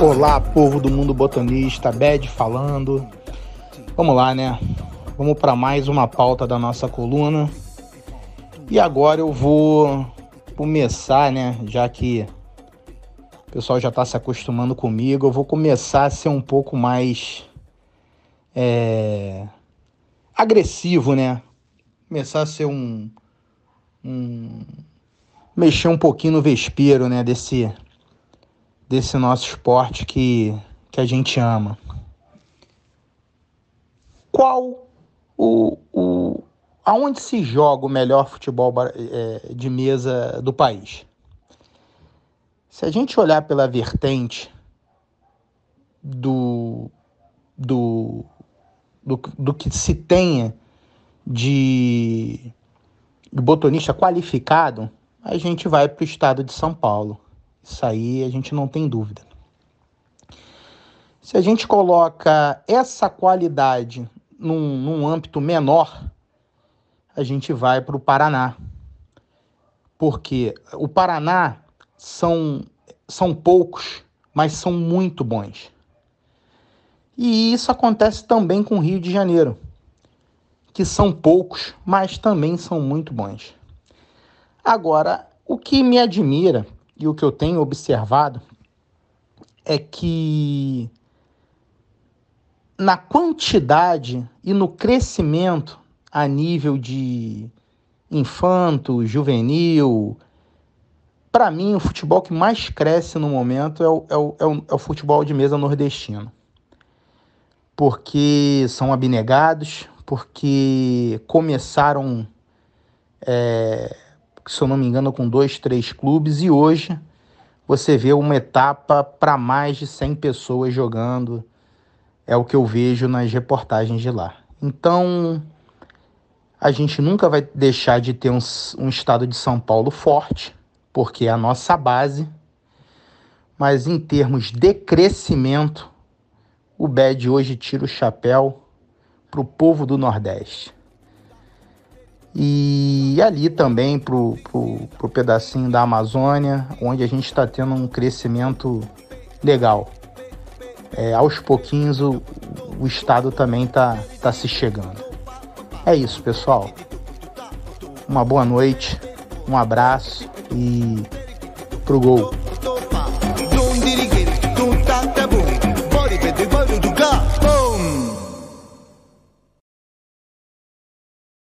Olá, povo do mundo botanista, Bed falando. Vamos lá, né? Vamos para mais uma pauta da nossa coluna. E agora eu vou começar, né? Já que o pessoal já está se acostumando comigo, eu vou começar a ser um pouco mais é, agressivo, né? Começar a ser um, um mexer um pouquinho no vespeiro, né? Desse desse nosso esporte que, que a gente ama. Qual o, o aonde se joga o melhor futebol é, de mesa do país? Se a gente olhar pela vertente do, do, do, do que se tenha de, de botonista qualificado, a gente vai para o estado de São Paulo. Isso aí a gente não tem dúvida. Se a gente coloca essa qualidade num, num âmbito menor, a gente vai para o Paraná. Porque o Paraná são, são poucos, mas são muito bons. E isso acontece também com o Rio de Janeiro, que são poucos, mas também são muito bons. Agora, o que me admira e o que eu tenho observado é que na quantidade e no crescimento a nível de infanto, juvenil, para mim o futebol que mais cresce no momento é o, é o, é o, é o futebol de mesa nordestino. Porque são abnegados, porque começaram é, se eu não me engano, com dois, três clubes, e hoje você vê uma etapa para mais de 100 pessoas jogando, é o que eu vejo nas reportagens de lá. Então, a gente nunca vai deixar de ter um, um estado de São Paulo forte, porque é a nossa base, mas em termos de crescimento, o BED hoje tira o chapéu para o povo do Nordeste e ali também para o pedacinho da Amazônia, onde a gente está tendo um crescimento legal. É, aos pouquinhos o, o estado também está tá se chegando. É isso, pessoal. Uma boa noite, um abraço e pro gol.